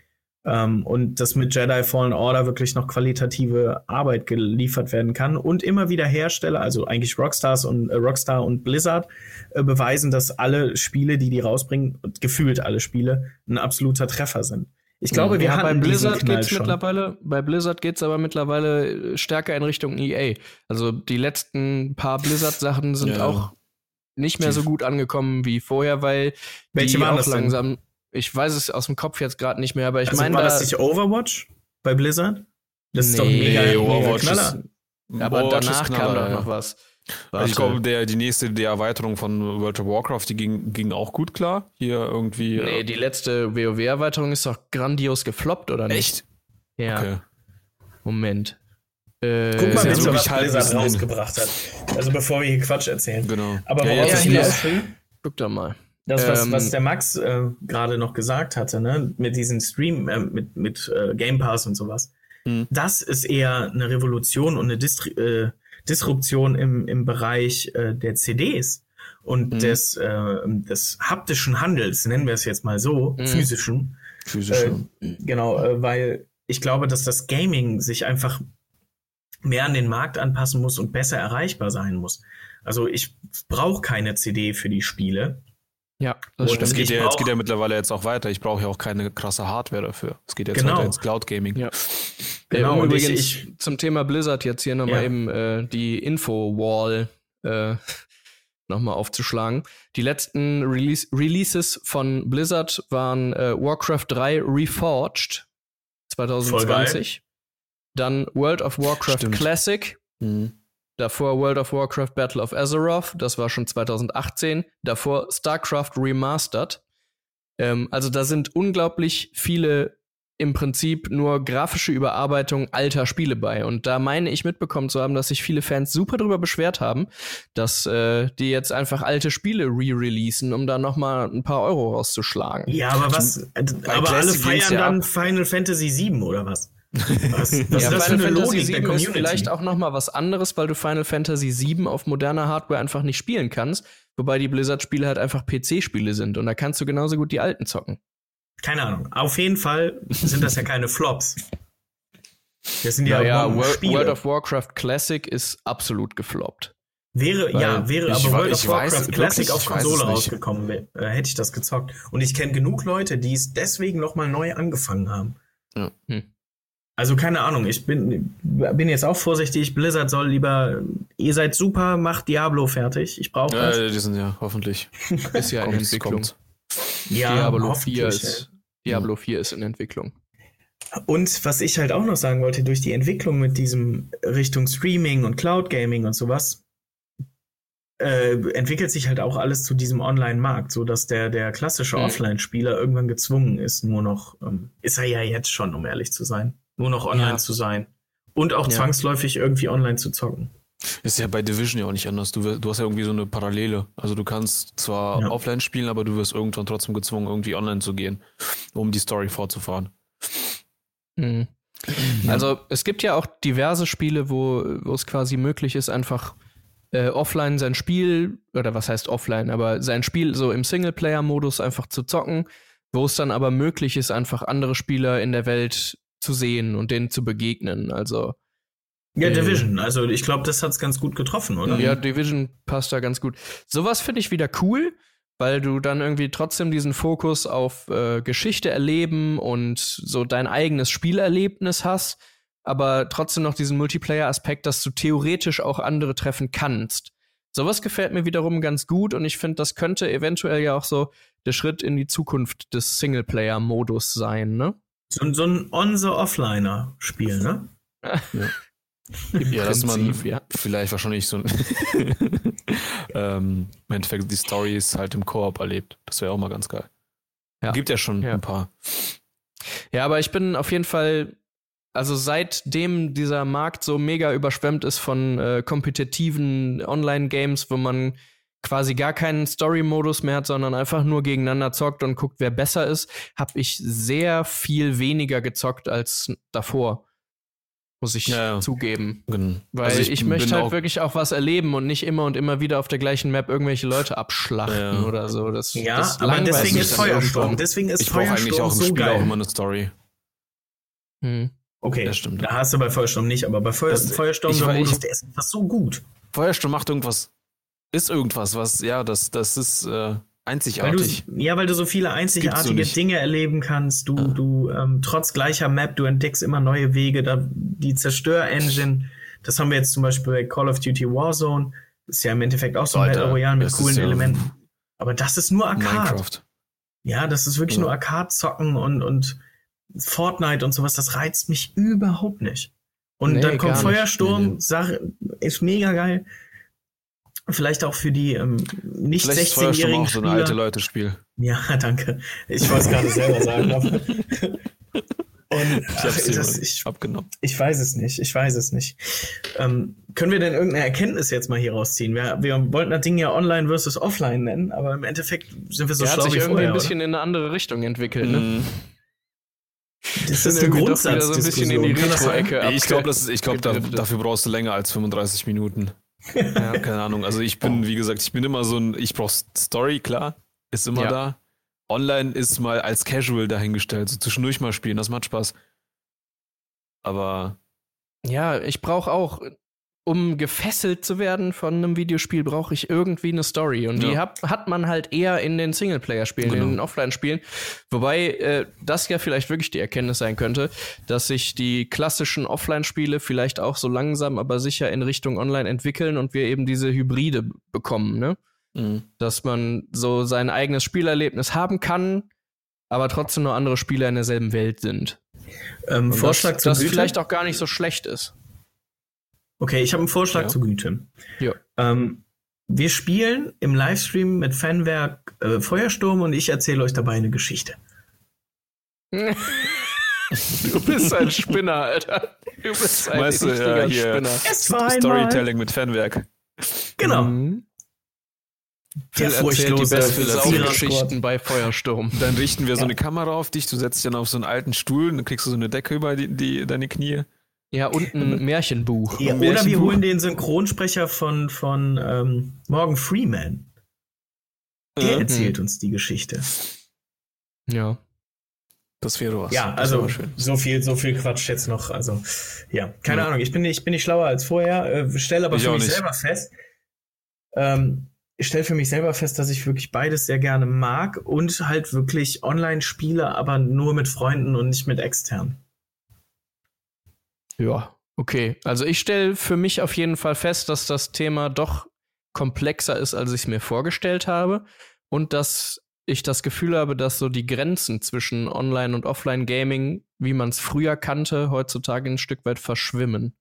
ähm, und dass mit Jedi Fallen Order wirklich noch qualitative Arbeit geliefert werden kann und immer wieder Hersteller, also eigentlich Rockstars und äh, Rockstar und Blizzard äh, beweisen, dass alle Spiele, die die rausbringen, gefühlt alle Spiele, ein absoluter Treffer sind. Ich glaube, wir ja, hatten bei Blizzard geht's schon. mittlerweile, bei Blizzard geht's aber mittlerweile stärker in Richtung EA. Also die letzten paar Blizzard-Sachen sind Ja. auch nicht mehr so gut angekommen wie vorher, weil Welche die waren auch das denn? Ich weiß es aus dem Kopf jetzt gerade nicht mehr, aber ich also meine, war da, das nicht Overwatch bei Blizzard? Das ist doch Nee, mega, nee, mega Overwatch Knaller. aber Overwatch ist danach Knaller, kam doch ja. noch was. Ich glaube, der, die nächste, die Erweiterung von World of Warcraft, die ging, ging auch gut klar. Hier irgendwie. Nee, äh, die letzte WoW-Erweiterung ist doch grandios gefloppt, oder nicht? echt? Ja. Okay. Moment. Äh, Guck mal ja bitte, so was Blizzard rausgebracht hat. Also bevor wir hier Quatsch erzählen. Genau. Aber ja, worauf jetzt ich hier. hinaus will, guck doch mal. Das, was, Ähm, was der Max äh, gerade noch gesagt hatte, ne, mit diesem Stream, äh, mit, mit äh, Game Pass und sowas, Mhm. das ist eher eine Revolution und eine Distri äh, Disruption im, im Bereich äh, der CDs und Mhm. des, äh, des haptischen Handels, nennen wir es jetzt mal so, Mhm. physischen. Physisch. Äh, genau, äh, weil ich glaube, dass das Gaming sich einfach mehr an den Markt anpassen muss und besser erreichbar sein muss. Also ich brauche keine CD für die Spiele. Ja, das stimmt. geht ich ja, jetzt geht ja mittlerweile jetzt auch weiter. Ich brauche ja auch keine krasse Hardware dafür. Es geht jetzt Genau. weiter ins Cloud Gaming. Ja. Genau, Äh, und ich- übrigens ich- zum Thema Blizzard jetzt hier nochmal Ja. eben äh, die Info-Wall äh, nochmal aufzuschlagen. Die letzten Release Releases von Blizzard waren äh, Warcraft 3 Reforged 2020. Dann World of Warcraft Stimmt. Classic. Mhm. Davor World of Warcraft Battle of Azeroth, das war schon 2018. Davor StarCraft Remastered. Ähm, also da sind unglaublich viele im Prinzip nur grafische Überarbeitung alter Spiele bei. Und da meine ich mitbekommen zu haben, dass sich viele Fans super drüber beschwert haben, dass äh, die jetzt einfach alte Spiele re-releasen, um da noch mal ein paar Euro rauszuschlagen. Ja, aber was? äh, aber alle Classic ging's feiern ja dann. Final Fantasy 7 oder was? Was, was Ja, ist das für Final eine Fantasy Logik der 7 ist Community? vielleicht auch noch mal was anderes, weil du Final Fantasy 7 auf moderner Hardware einfach nicht spielen kannst, wobei die Blizzard-Spiele halt einfach PC-Spiele sind und da kannst du genauso gut die alten zocken. Keine Ahnung. Auf jeden Fall sind das ja keine Flops. Das sind ja, World, Spiele. World of Warcraft Classic ist absolut gefloppt. Wäre, Weil ja, wäre ich aber World of ich weiß Warcraft wirklich, Classic auf Konsole rausgekommen äh, hätte ich das gezockt. Und ich kenne genug Leute, die es deswegen nochmal neu angefangen haben. Ja. Hm. Also keine Ahnung, ich bin, bin jetzt auch vorsichtig. Blizzard soll lieber, ihr seid super, macht Diablo fertig. Ich brauche das. Ja, die sind ja hoffentlich. Ist ja in Entwicklung. ja, Diablo hoffentlich, 4 ist Diablo 4 ist in Entwicklung. Und was ich halt auch noch sagen wollte, durch die Entwicklung mit diesem Richtung Streaming und Cloud Gaming und sowas, äh, entwickelt sich halt auch alles zu diesem Online-Markt, so dass der, der klassische Mhm. Offline-Spieler irgendwann gezwungen ist, nur noch, ähm, ist er ja jetzt schon, um ehrlich zu sein, nur noch online Ja. zu sein. Und auch Ja. zwangsläufig irgendwie online zu zocken. Ist ja bei Division ja auch nicht anders. Du, du hast ja irgendwie so eine Parallele. Also du kannst zwar Ja. offline spielen, aber du wirst irgendwann trotzdem gezwungen, irgendwie online zu gehen, um die Story fortzufahren. Mhm. Also es gibt ja auch diverse Spiele, wo, wo es quasi möglich ist, einfach äh, offline sein Spiel, oder was heißt offline, aber sein Spiel so im Singleplayer-Modus einfach zu zocken, wo es dann aber möglich ist, einfach andere Spieler in der Welt zu sehen und denen zu begegnen. Also Ja, Äh, Division, also ich glaube, das hat's ganz gut getroffen, oder? Ja, Division passt da ganz gut. Sowas finde ich wieder cool, weil du dann irgendwie trotzdem diesen Fokus auf äh, Geschichte erleben und so dein eigenes Spielerlebnis hast, aber trotzdem noch diesen Multiplayer-Aspekt, dass du theoretisch auch andere treffen kannst. Sowas gefällt mir wiederum ganz gut und ich finde, das könnte eventuell ja auch so der Schritt in die Zukunft des Singleplayer-Modus sein, ne? So, so ein On-the-Offliner-Spiel, ne? Im Ja, dass man ja. vielleicht wahrscheinlich so ein ähm, im Endeffekt die Stories halt im Koop erlebt. Das wäre auch mal ganz geil. Ja. Gibt ja schon Ja. ein paar. Ja, aber ich bin auf jeden Fall, also seitdem dieser Markt so mega überschwemmt ist von äh, kompetitiven Online-Games, wo man quasi gar keinen Story-Modus mehr hat, sondern einfach nur gegeneinander zockt und guckt, wer besser ist, habe ich sehr viel weniger gezockt als davor. muss ich Ja, ja. zugeben. Genau. Weil Also ich, möchte bin halt auch- wirklich auch was erleben und nicht immer und immer wieder auf der gleichen Map irgendwelche Leute abschlachten Ja. oder so. Das, Ja, das aber langweilt deswegen mich ist dann Feuersturm. Deswegen ist Ich brauche eigentlich Feuersturm auch im so Spiel geil. auch immer eine Story. Hm. Okay, Das stimmt. da hast du bei Feuersturm nicht, aber bei Feuer, Das- Feuersturm, ich der war- Modus, ich- der ist einfach so gut. Feuersturm macht irgendwas, ist irgendwas, was, ja, das, das ist äh, Weil du, einzigartig. ja, weil du so viele einzigartige. Dinge erleben kannst. Du, Ja. du ähm, trotz gleicher Map, du entdeckst immer neue Wege. Da, die Zerstör-Engine, das haben wir jetzt zum Beispiel bei Call of Duty Warzone. Ist ja im Endeffekt auch so ein Battle Royale mit coolen ja Elementen. Aber das ist nur Arcade. Minecraft. Ja, das ist wirklich Ja. nur Arcade-Zocken und, und Fortnite und sowas. Das reizt mich überhaupt nicht. Und Nee, dann kommt. Feuersturm, Nee, nee. Sache, ist mega geil. Vielleicht auch für die ähm, nicht Vielleicht ist Feuersturm 16-jährigen auch so ein Spieler. alte Leute-Spiel. Ja, danke. Ich wollte es gerade selber sagen. Und Ich ach, das, ich, abgenommen. ich weiß es nicht. Ich weiß es nicht. Ähm, können wir denn irgendeine Erkenntnis jetzt mal hier rausziehen? Wir, wir wollten das Ding ja online versus offline nennen, aber im Endeffekt sind wir so Der hat schlau sich wie irgendwie vorher. ein bisschen in eine andere Richtung entwickelt. Ne? Mhm. Das ist eine wieder so ein Grundsatzdiskussion. Ich glaube, ist- ich da, abgedriftet. dafür brauchst du länger als 35 Minuten. Ja. Keine Ahnung. Also ich bin, wie gesagt, ich bin immer so ein, ich brauche Story, klar, ist immer Ja. da. Online ist mal als Casual dahingestellt, so zwischendurch mal spielen, das macht Spaß. Aber Ja, ich brauche auch, um gefesselt zu werden von einem Videospiel, brauche ich irgendwie eine Story. Und die Ja. hat, hat man halt eher in den Singleplayer-Spielen, Genau. in den Offline-Spielen. Wobei äh, das ja vielleicht wirklich die Erkenntnis sein könnte, dass sich die klassischen Offline-Spiele vielleicht auch so langsam, aber sicher in Richtung Online entwickeln und wir eben diese Hybride bekommen, ne? mh, Dass man so sein eigenes Spielerlebnis haben kann, aber trotzdem nur andere Spieler in derselben Welt sind. Ähm, Vorschlag das, zur das Güte. vielleicht auch gar nicht so schlecht ist. Okay, ich habe einen Vorschlag Ja. zur Güte. Ja. Ähm, wir spielen im Livestream mit Fanwerk äh, Feuersturm und ich erzähle euch dabei eine Geschichte. Du bist ein Spinner, Alter. Du bist ein Weißt du, richtiger ja, hier- Spinner. Es war Storytelling mit Fanwerk. Genau. Mhm. Der Phil erzählt die furchtlose. Saufgeschichten bei Feuersturm. Dann richten wir so Ja. eine Kamera auf dich, du setzt dich dann auf so einen alten Stuhl, dann kriegst du so eine Decke über die, die, deine Knie. Ja, und ein Märchenbuch. Ja, Ein oder wir Märchenbuch. holen den Synchronsprecher von, von ähm, Morgan Freeman. Der Äh, erzählt uns die Geschichte. Ja. Das wäre was. Ja, also so viel, so viel Quatsch jetzt noch. Also, ja, keine Ja. Ahnung. Ich bin nicht, ich bin nicht schlauer als vorher. Äh, stelle aber Ich für mich nicht. selber fest. Ähm, ich stelle für mich selber fest, dass ich wirklich beides sehr gerne mag und halt wirklich online spiele, aber nur mit Freunden und nicht mit externen. Ja, okay. Also ich stelle für mich auf jeden Fall fest, dass das Thema doch komplexer ist, als ich es mir vorgestellt habe. Und dass ich das Gefühl habe, dass so die Grenzen zwischen Online- und Offline-Gaming, wie man es früher kannte, heutzutage ein Stück weit verschwimmen.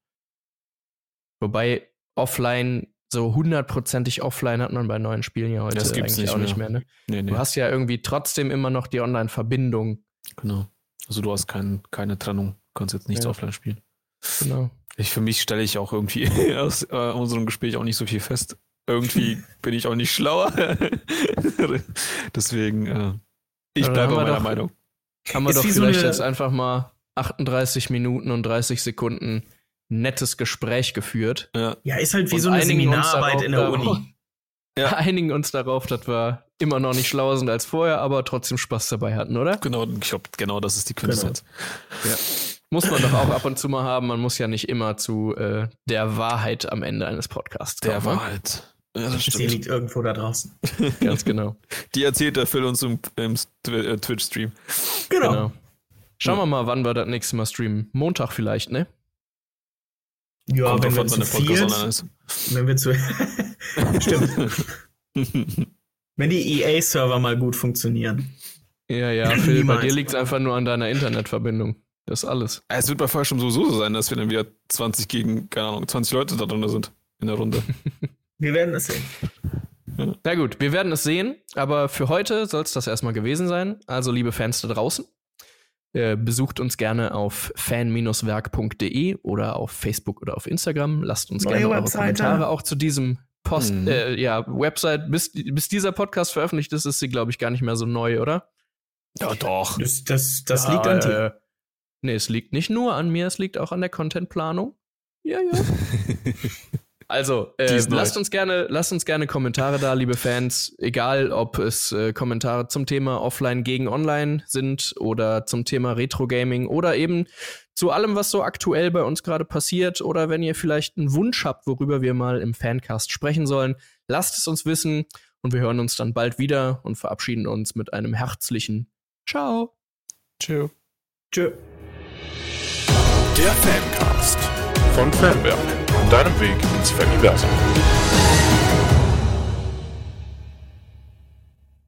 Wobei offline, so hundertprozentig offline hat man bei neuen Spielen ja heute Das gibt's eigentlich nicht auch nicht mehr. mehr. Ne? Nee, nee, Du hast ja irgendwie trotzdem immer noch die Online-Verbindung. genau. Also du hast kein, keine Trennung, kannst jetzt nichts Ja. offline spielen. Genau. Ich, für mich stelle ich auch irgendwie aus äh, unserem Gespräch auch nicht so viel fest. Irgendwie bin ich auch nicht schlauer. Deswegen, äh, ich bleibe meiner doch- Meinung. Kann man Ist doch so vielleicht eine- jetzt einfach mal 38 Minuten und 30 Sekunden nettes Gespräch geführt. Ja, Ja, ist halt wie Und so eine Seminararbeit in der darauf- Uni. Ja. Einigen uns darauf, dass wir immer noch nicht schlauer sind als vorher, aber trotzdem Spaß dabei hatten, oder? genau, ich glaube, genau das ist die Quintessenz. Muss man doch auch ab und zu mal haben. Man muss ja nicht immer zu äh, der Wahrheit am Ende eines Podcasts kommen. Der ne? Wahrheit. Ja, das Sie stimmt. liegt irgendwo da draußen. Ganz genau. Die erzählt der Phil uns im, im äh, Twitch-Stream. Genau. genau. Schauen wir mal, wann wir das nächste Mal streamen. Montag vielleicht, ne? Ja, Kommt wenn wir zu viert, wenn wir zu, stimmt, wenn die EA-Server mal gut funktionieren. Ja, ja, Phil, bei dir liegt es einfach nur an deiner Internetverbindung. Das ist alles. Es wird bei Fallschirm sowieso so sein, dass wir dann wieder 20 gegen, keine Ahnung, 20 Leute da drin sind in der Runde. Wir werden es sehen. Na gut, wir werden es sehen, aber für heute soll es das erstmal gewesen sein. Also, liebe Fans da draußen, äh, besucht uns gerne auf fan-werk.de oder auf Facebook oder auf Instagram. Lasst uns Neue gerne eure Webseite. Kommentare auch zu diesem Post, Mhm. äh, ja, Website. Bis, bis dieser Podcast veröffentlicht ist, ist sie, glaube ich, gar nicht mehr so neu, oder? Ja, doch. Das, das, das Ja, liegt an äh, dir. Nee, es liegt nicht nur an mir, es liegt auch an der Contentplanung. Ja, ja. Also, äh, lasst uns gerne, lasst uns gerne Kommentare da, liebe Fans. Egal, ob es äh, Kommentare zum Thema Offline gegen Online sind oder zum Thema Retro Gaming oder eben zu allem, was so aktuell bei uns gerade passiert oder wenn ihr vielleicht einen Wunsch habt, worüber wir mal im Fancast sprechen sollen, lasst es uns wissen und wir hören uns dann bald wieder und verabschieden uns mit einem herzlichen Ciao. Tschö. Tschö. Der Fancast von Fanwerk, deinem Weg ins Faniversum.